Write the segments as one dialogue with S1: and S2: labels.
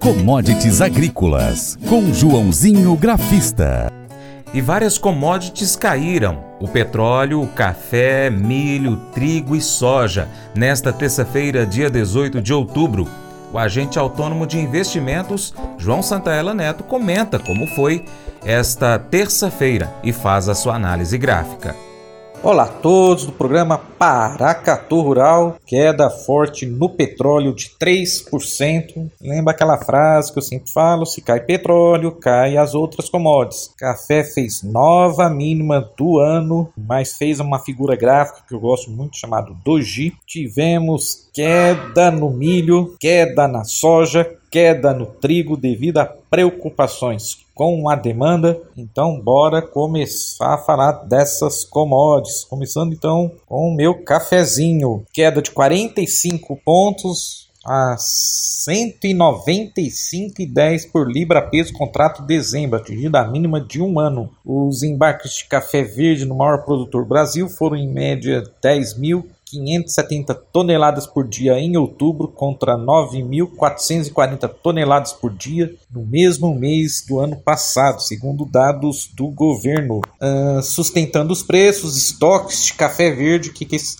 S1: Commodities Agrícolas, com Joãozinho Grafista.
S2: E várias commodities caíram: o petróleo, o café, milho, trigo e soja, nesta terça-feira, dia 18 de outubro. O agente autônomo de investimentos, João Santaella Neto, comenta como foi esta terça-feira e faz a sua análise gráfica.
S3: Olá a todos do programa Paracatu Rural, queda forte no petróleo de 3%. Lembra aquela frase que eu sempre falo: se cai petróleo, cai as outras commodities. Café fez nova mínima do ano, mas fez uma figura gráfica que eu gosto muito chamado Doji. Tivemos queda no milho, queda na soja, queda no trigo devido a preocupações com a demanda. Então, bora começar a falar dessas commodities. Começando então com o meu cafezinho. Queda de 45 pontos a 195,10 por libra peso contrato dezembro, atingida a mínima de um ano. Os embarques de café verde no maior produtor Brasil foram em média 10 mil 570 toneladas por dia em outubro contra 9.440 toneladas por dia no mesmo mês do ano passado, segundo dados do governo. Uh, sustentando os preços, estoques de café verde, o que, que é esse,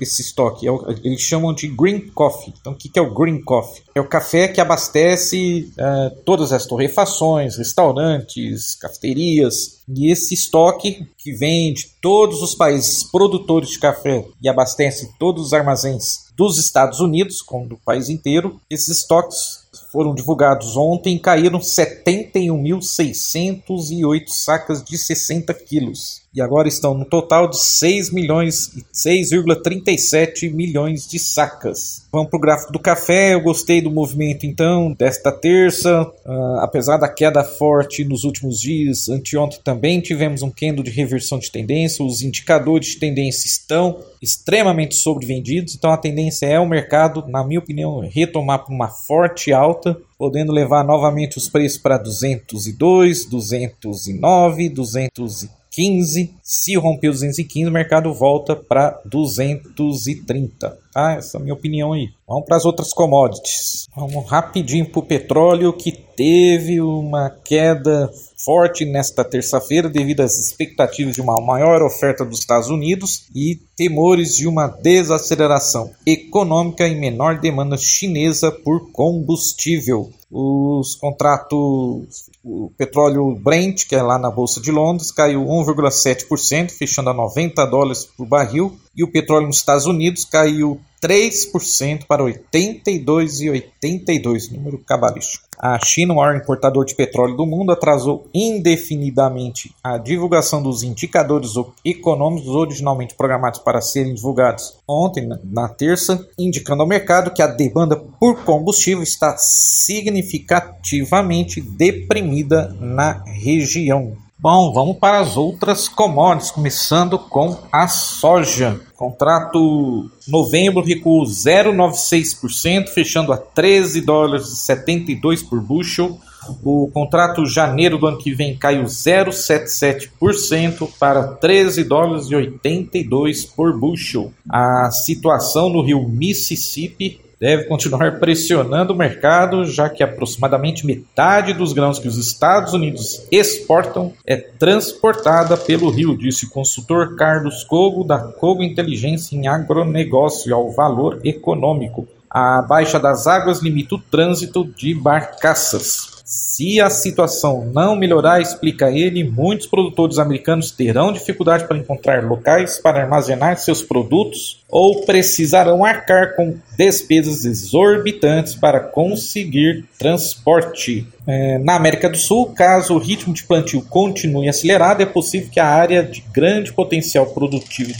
S3: esse estoque? É o, eles chamam de green coffee. Então, o que, que é o green coffee? É o café que abastece uh, todas as torrefações, restaurantes, cafeterias, e esse estoque que vem de todos os países produtores de café e abastece todos os armazéns dos Estados Unidos, como do país inteiro, esses estoques foram divulgados ontem e caíram 71.608 sacas de 60 quilos e agora estão no total de 6 milhões e 6,37 milhões de sacas. Vamos para o gráfico do café. Eu gostei do movimento então desta terça, uh, apesar da queda forte nos últimos dias. Anteontem também tivemos um candle de reversão de tendência. Os indicadores de tendência estão extremamente sobrevendidos, então a tendência é o mercado, na minha opinião, retomar para uma forte alta podendo levar novamente os preços para 202, 209, 215 215. Se romper os 215, o mercado volta para 230. Tá? Essa é a minha opinião aí. Vamos para as outras commodities. Vamos rapidinho para o petróleo, que teve uma queda forte nesta terça-feira devido às expectativas de uma maior oferta dos Estados Unidos e temores de uma desaceleração econômica e menor demanda chinesa por combustível. Os contratos, o petróleo Brent, que é lá na Bolsa de Londres, caiu 1,7%, fechando a 90 dólares por barril, e o petróleo nos Estados Unidos caiu 3% para 82,82, número cabalístico. A China, o maior importador de petróleo do mundo, atrasou indefinidamente a divulgação dos indicadores econômicos originalmente programados para serem divulgados ontem, na terça, indicando ao mercado que a demanda por combustível está significativamente deprimida na região. Bom, vamos para as outras commodities, começando com a soja. Contrato novembro recuou 0,96%, fechando a 13 dólares e 72 por bushel. O contrato janeiro do ano que vem caiu 0,77% para 13 dólares e 82 por bushel. A situação no rio Mississippi deve continuar pressionando o mercado, já que aproximadamente metade dos grãos que os Estados Unidos exportam é transportada pelo rio, disse o consultor Carlos Cogo, da Cogo Inteligência em Agronegócio, ao valor econômico. A baixa das águas limita o trânsito de barcaças. Se a situação não melhorar, explica ele, muitos produtores americanos terão dificuldade para encontrar locais para armazenar seus produtos ou precisarão arcar com despesas exorbitantes para conseguir transporte. É, na América do Sul, caso o ritmo de plantio continue acelerado, é possível que a área de grande potencial produtivo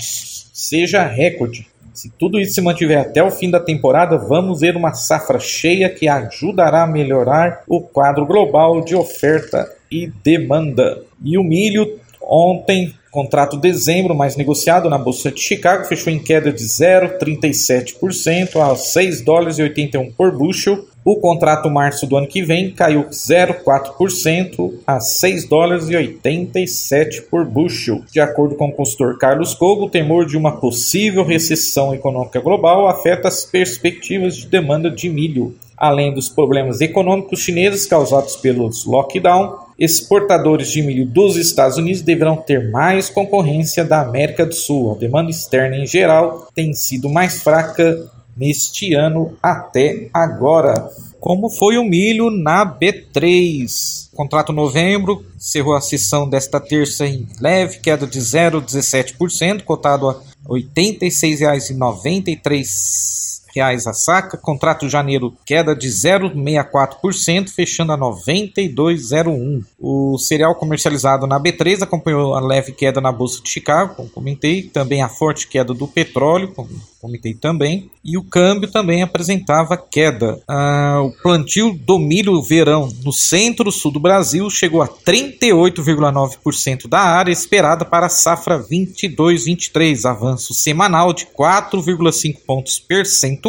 S3: seja recorde. Se tudo isso se mantiver até o fim da temporada, vamos ver uma safra cheia que ajudará a melhorar o quadro global de oferta e demanda. E o milho ontem contrato dezembro mais negociado na bolsa de Chicago fechou em queda de 0,37% a 6 dólares e 81 por bushel. O contrato março do ano que vem caiu 0,4% a 6 dólares e 87 por bushel. De acordo com o consultor Carlos Cogo, o temor de uma possível recessão econômica global afeta as perspectivas de demanda de milho. Além dos problemas econômicos chineses causados pelos lockdown, exportadores de milho dos Estados Unidos deverão ter mais concorrência da América do Sul. A demanda externa em geral tem sido mais fraca neste ano até agora. Como foi o milho na B3? Contrato novembro, encerrou a sessão desta terça em leve queda de 0,17%, cotado a R$ 86,93 reais a saca. Contrato janeiro queda de 0,64%, fechando a 92,01. O cereal comercializado na B3 acompanhou a leve queda na bolsa de Chicago, como comentei, também a forte queda do petróleo, como comentei também, e o câmbio também apresentava queda. Ah, o plantio do milho verão no centro-sul do Brasil chegou a 38,9% da área esperada para a safra 22-23, avanço semanal de 4,5 pontos percentuais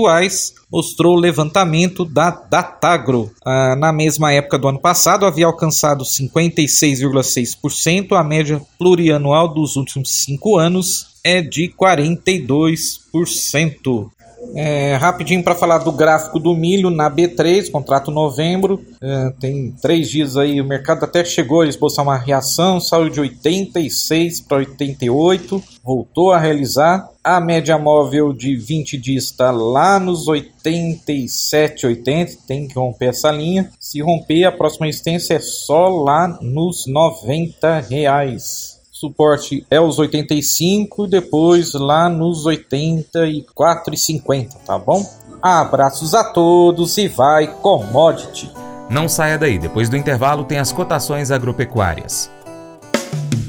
S3: mostrou o levantamento da Datagro. Ah, na mesma época do ano passado, havia alcançado 56,6%, a média plurianual dos últimos cinco anos é de 42%. É, rapidinho para falar do gráfico do milho na B3, contrato novembro. É, tem três dias aí, o mercado até chegou a esboçar uma reação, saiu de 86 para 88, voltou a realizar. A média móvel de 20 dias está lá nos 87, 80, tem que romper essa linha. Se romper, a próxima resistência é só lá nos 90 reais suporte é os 85 e depois lá nos 84,50, tá bom? Abraços a todos e vai commodity.
S2: Não saia daí, depois do intervalo tem as cotações agropecuárias.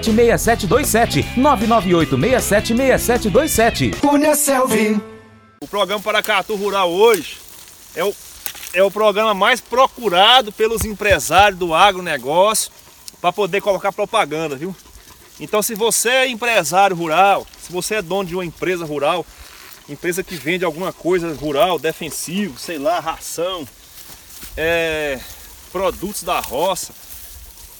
S1: 998676727. 998676727.
S4: Cunha Selvi. O programa Paracatu Rural hoje é o, é o programa mais procurado pelos empresários do agronegócio para poder colocar propaganda, viu? Então se você é empresário rural, se você é dono de uma empresa rural, empresa que vende alguma coisa rural, defensivo, sei lá, ração, é, produtos da roça,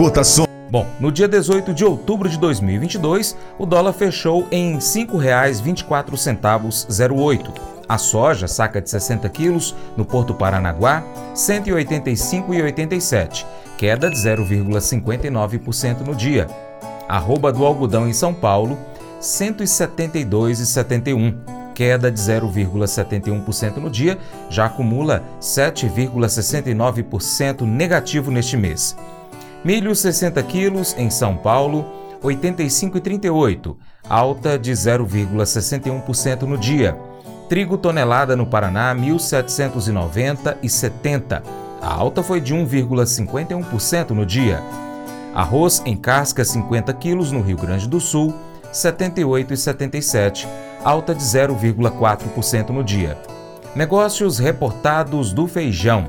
S2: Cotação. Bom, no dia 18 de outubro de 2022, o dólar fechou em R$ 5,24,08. A soja, saca de 60 quilos, no Porto Paranaguá, R$ 185,87, queda de 0,59% no dia. Arroba do algodão em São Paulo, R$ 172,71, queda de 0,71% no dia, já acumula 7,69% negativo neste mês. Milho 60 quilos em São Paulo, 85,38, alta de 0,61% no dia. Trigo tonelada no Paraná, 1.790,70. A alta foi de 1,51% no dia. Arroz em casca 50 quilos no Rio Grande do Sul, 78,77, alta de 0,4% no dia. Negócios reportados do feijão.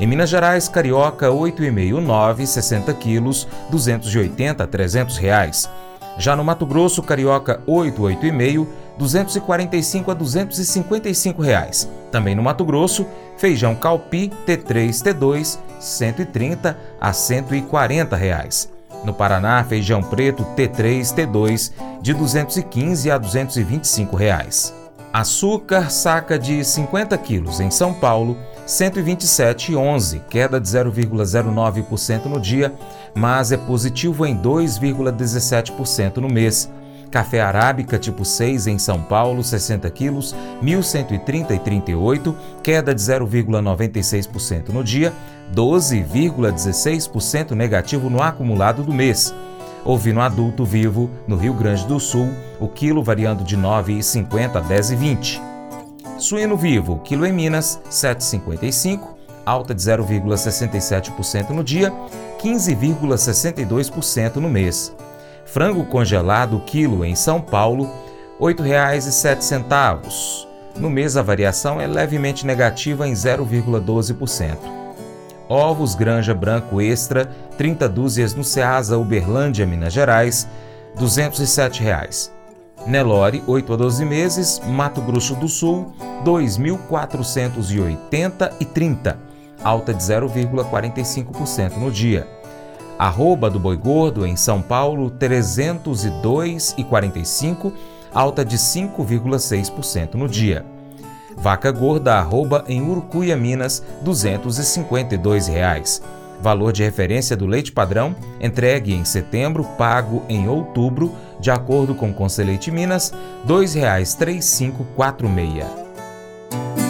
S2: Em Minas Gerais, carioca 8,5, 9, 60 quilos, 280 a 300 reais. Já no Mato Grosso, carioca 8, 8,5, 245 a 255 reais. Também no Mato Grosso, feijão calpi T3, T2, 130 a 140 reais. No Paraná, feijão preto T3, T2, de 215 a 225 reais. Açúcar saca de 50 quilos em São Paulo, 127,11, queda de 0,09% no dia, mas é positivo em 2,17% no mês. Café arábica tipo 6 em São Paulo, 60 quilos, 1.130,38, queda de 0,96% no dia, 12,16% negativo no acumulado do mês. Ovino adulto vivo no Rio Grande do Sul, o quilo variando de 9,50 a 10,20. Suíno vivo, quilo em Minas, 7,55, alta de 0,67% no dia, 15,62% no mês. Frango congelado quilo em São Paulo, R$ 8,07. No mês a variação é levemente negativa em 0,12%. Ovos Granja Branco Extra, 30 dúzias no Ceasa Uberlândia, Minas Gerais, 207 reais. Nelore, 8 a 12 meses, Mato Grosso do Sul, 2.480 e 30, alta de 0,45% no dia. Arroba do Boi Gordo, em São Paulo, 302,45, alta de 5,6% no dia. Vaca Gorda, arroba em Urucuia, Minas, 252 reais. Valor de referência do leite padrão, entregue em setembro, pago em outubro, de acordo com Conselheite Minas, R$ 2,3546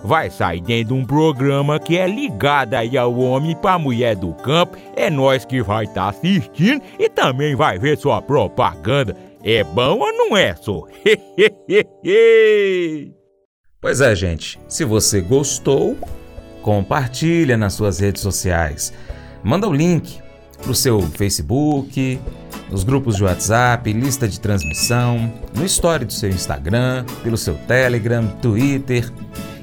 S5: vai sair dentro de um programa que é ligado aí ao homem para mulher do campo. É nós que vai estar tá assistindo e também vai ver sua propaganda. É bom ou não é, só?
S2: pois é, gente. Se você gostou, compartilha nas suas redes sociais. Manda o link para o seu Facebook, nos grupos de WhatsApp, lista de transmissão, no story do seu Instagram, pelo seu Telegram, Twitter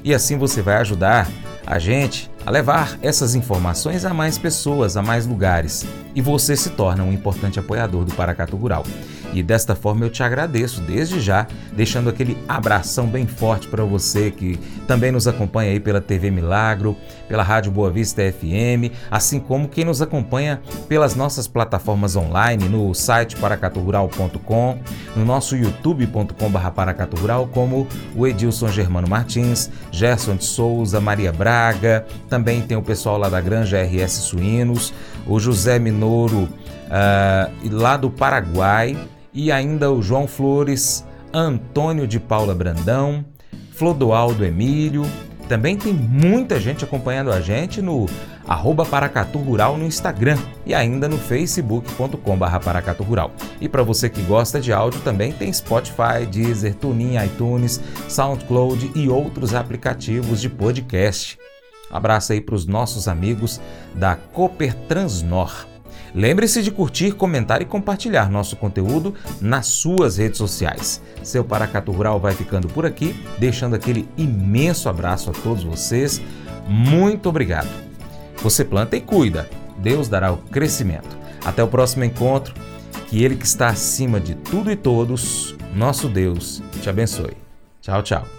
S2: e assim você vai ajudar a gente a levar essas informações a mais pessoas, a mais lugares. E você se torna um importante apoiador do Paracatu Rural. E desta forma eu te agradeço desde já, deixando aquele abração bem forte para você que também nos acompanha aí pela TV Milagro, pela Rádio Boa Vista FM, assim como quem nos acompanha pelas nossas plataformas online, no site paracaturural.com, no nosso youtube.com.br paracaturural, como o Edilson Germano Martins, Gerson de Souza, Maria Braga, também tem o pessoal lá da Granja RS Suínos, o José Minoro, uh, lá do Paraguai, e ainda o João Flores, Antônio de Paula Brandão, Flodoaldo Emílio. Também tem muita gente acompanhando a gente no arroba Paracatu Rural no Instagram e ainda no facebook.com Paracatu Rural. E para você que gosta de áudio também tem Spotify, Deezer, TuneIn, iTunes, SoundCloud e outros aplicativos de podcast. Abraço aí para os nossos amigos da Cooper Transnor. Lembre-se de curtir, comentar e compartilhar nosso conteúdo nas suas redes sociais. Seu Paracato Rural vai ficando por aqui, deixando aquele imenso abraço a todos vocês. Muito obrigado. Você planta e cuida. Deus dará o crescimento. Até o próximo encontro. Que Ele que está acima de tudo e todos, nosso Deus, te abençoe. Tchau, tchau.